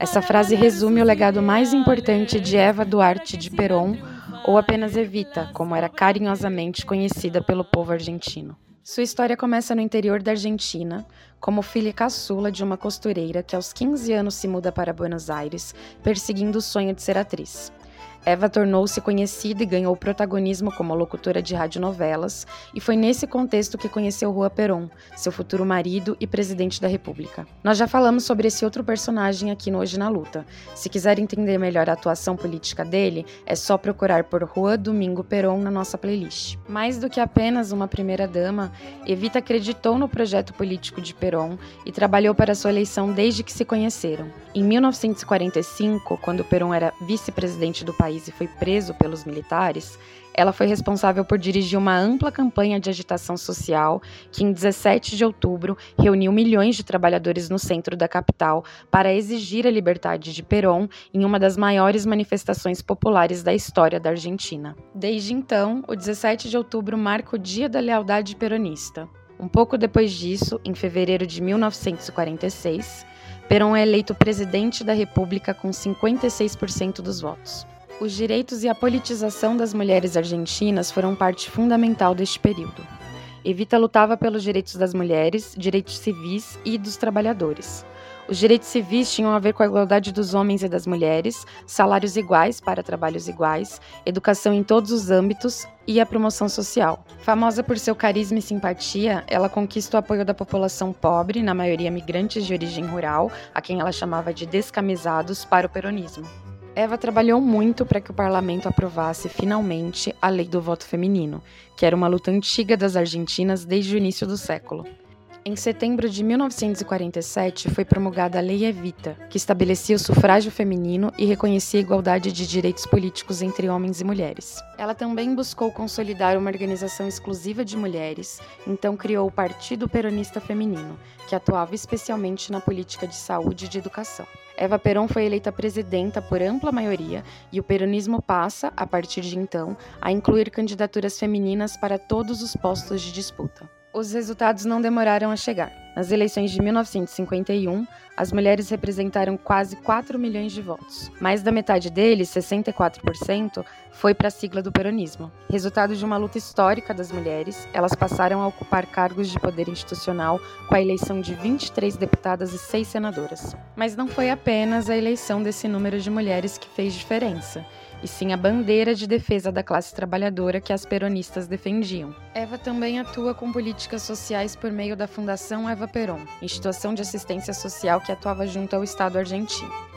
Essa frase resume o legado mais importante de Eva Duarte de Perón, ou apenas Evita, como era carinhosamente conhecida pelo povo argentino. Sua história começa no interior da Argentina, como filha caçula de uma costureira que aos 15 anos se muda para Buenos Aires, perseguindo o sonho de ser atriz. Eva tornou-se conhecida e ganhou protagonismo como locutora de radionovelas, e foi nesse contexto que conheceu Rua Perón, seu futuro marido e presidente da República. Nós já falamos sobre esse outro personagem aqui no Hoje na Luta. Se quiser entender melhor a atuação política dele, é só procurar por Rua Domingo Perón na nossa playlist. Mais do que apenas uma primeira-dama, Evita acreditou no projeto político de Perón e trabalhou para sua eleição desde que se conheceram. Em 1945, quando Perón era vice-presidente do país, país e foi preso pelos militares, ela foi responsável por dirigir uma ampla campanha de agitação social que, em 17 de outubro, reuniu milhões de trabalhadores no centro da capital para exigir a liberdade de Perón em uma das maiores manifestações populares da história da Argentina. Desde então, o 17 de outubro marca o Dia da Lealdade Peronista. Um pouco depois disso, em fevereiro de 1946, Perón é eleito presidente da República com 56% dos votos. Os direitos e a politização das mulheres argentinas foram parte fundamental deste período. Evita lutava pelos direitos das mulheres, direitos civis e dos trabalhadores. Os direitos civis tinham a ver com a igualdade dos homens e das mulheres, salários iguais para trabalhos iguais, educação em todos os âmbitos e a promoção social. Famosa por seu carisma e simpatia, ela conquista o apoio da população pobre, na maioria migrantes de origem rural, a quem ela chamava de descamisados, para o peronismo. Eva trabalhou muito para que o parlamento aprovasse finalmente a lei do voto feminino, que era uma luta antiga das argentinas desde o início do século. Em setembro de 1947 foi promulgada a Lei Evita, que estabelecia o sufrágio feminino e reconhecia a igualdade de direitos políticos entre homens e mulheres. Ela também buscou consolidar uma organização exclusiva de mulheres, então criou o Partido Peronista Feminino, que atuava especialmente na política de saúde e de educação. Eva Perón foi eleita presidenta por ampla maioria e o peronismo passa, a partir de então, a incluir candidaturas femininas para todos os postos de disputa. Os resultados não demoraram a chegar. Nas eleições de 1951, as mulheres representaram quase 4 milhões de votos. Mais da metade deles, 64%, foi para a sigla do peronismo. Resultado de uma luta histórica das mulheres, elas passaram a ocupar cargos de poder institucional com a eleição de 23 deputadas e 6 senadoras. Mas não foi apenas a eleição desse número de mulheres que fez diferença e sim a bandeira de defesa da classe trabalhadora que as peronistas defendiam. Eva também atua com políticas sociais por meio da Fundação Eva Peron, instituição de assistência social que atuava junto ao Estado argentino.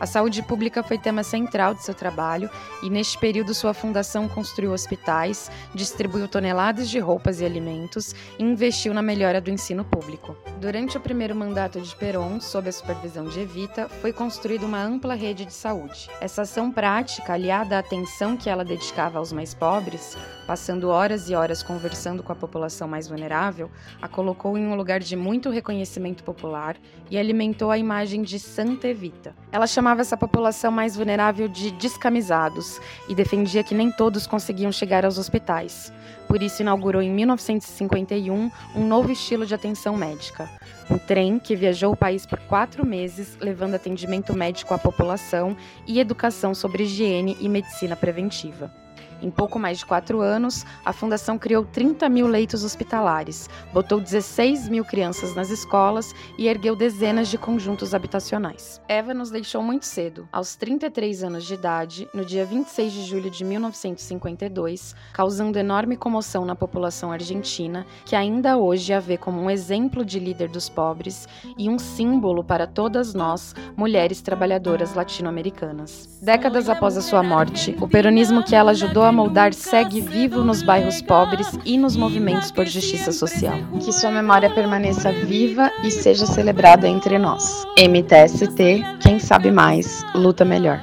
A saúde pública foi tema central de seu trabalho e, neste período, sua fundação construiu hospitais, distribuiu toneladas de roupas e alimentos e investiu na melhora do ensino público. Durante o primeiro mandato de Perón, sob a supervisão de Evita, foi construída uma ampla rede de saúde. Essa ação prática, aliada à atenção que ela dedicava aos mais pobres, passando horas e horas conversando com a população mais vulnerável, a colocou em um lugar de muito reconhecimento popular e alimentou a imagem de Santa Evita. Ela chamava chamava essa população mais vulnerável de descamisados e defendia que nem todos conseguiam chegar aos hospitais. Por isso, inaugurou em 1951 um novo estilo de atenção médica. Um trem que viajou o país por quatro meses, levando atendimento médico à população e educação sobre higiene e medicina preventiva. Em pouco mais de quatro anos, a Fundação criou 30 mil leitos hospitalares, botou 16 mil crianças nas escolas e ergueu dezenas de conjuntos habitacionais. Eva nos deixou muito cedo, aos 33 anos de idade, no dia 26 de julho de 1952, causando enorme comoção na população argentina, que ainda hoje a vê como um exemplo de líder dos pobres e um símbolo para todas nós, mulheres trabalhadoras latino-americanas. Décadas após a sua morte, o peronismo que ela ajudou a moldar segue vivo nos bairros pobres e nos movimentos por justiça social. Que sua memória permaneça viva e seja celebrada entre nós. MTST, quem sabe mais, luta melhor.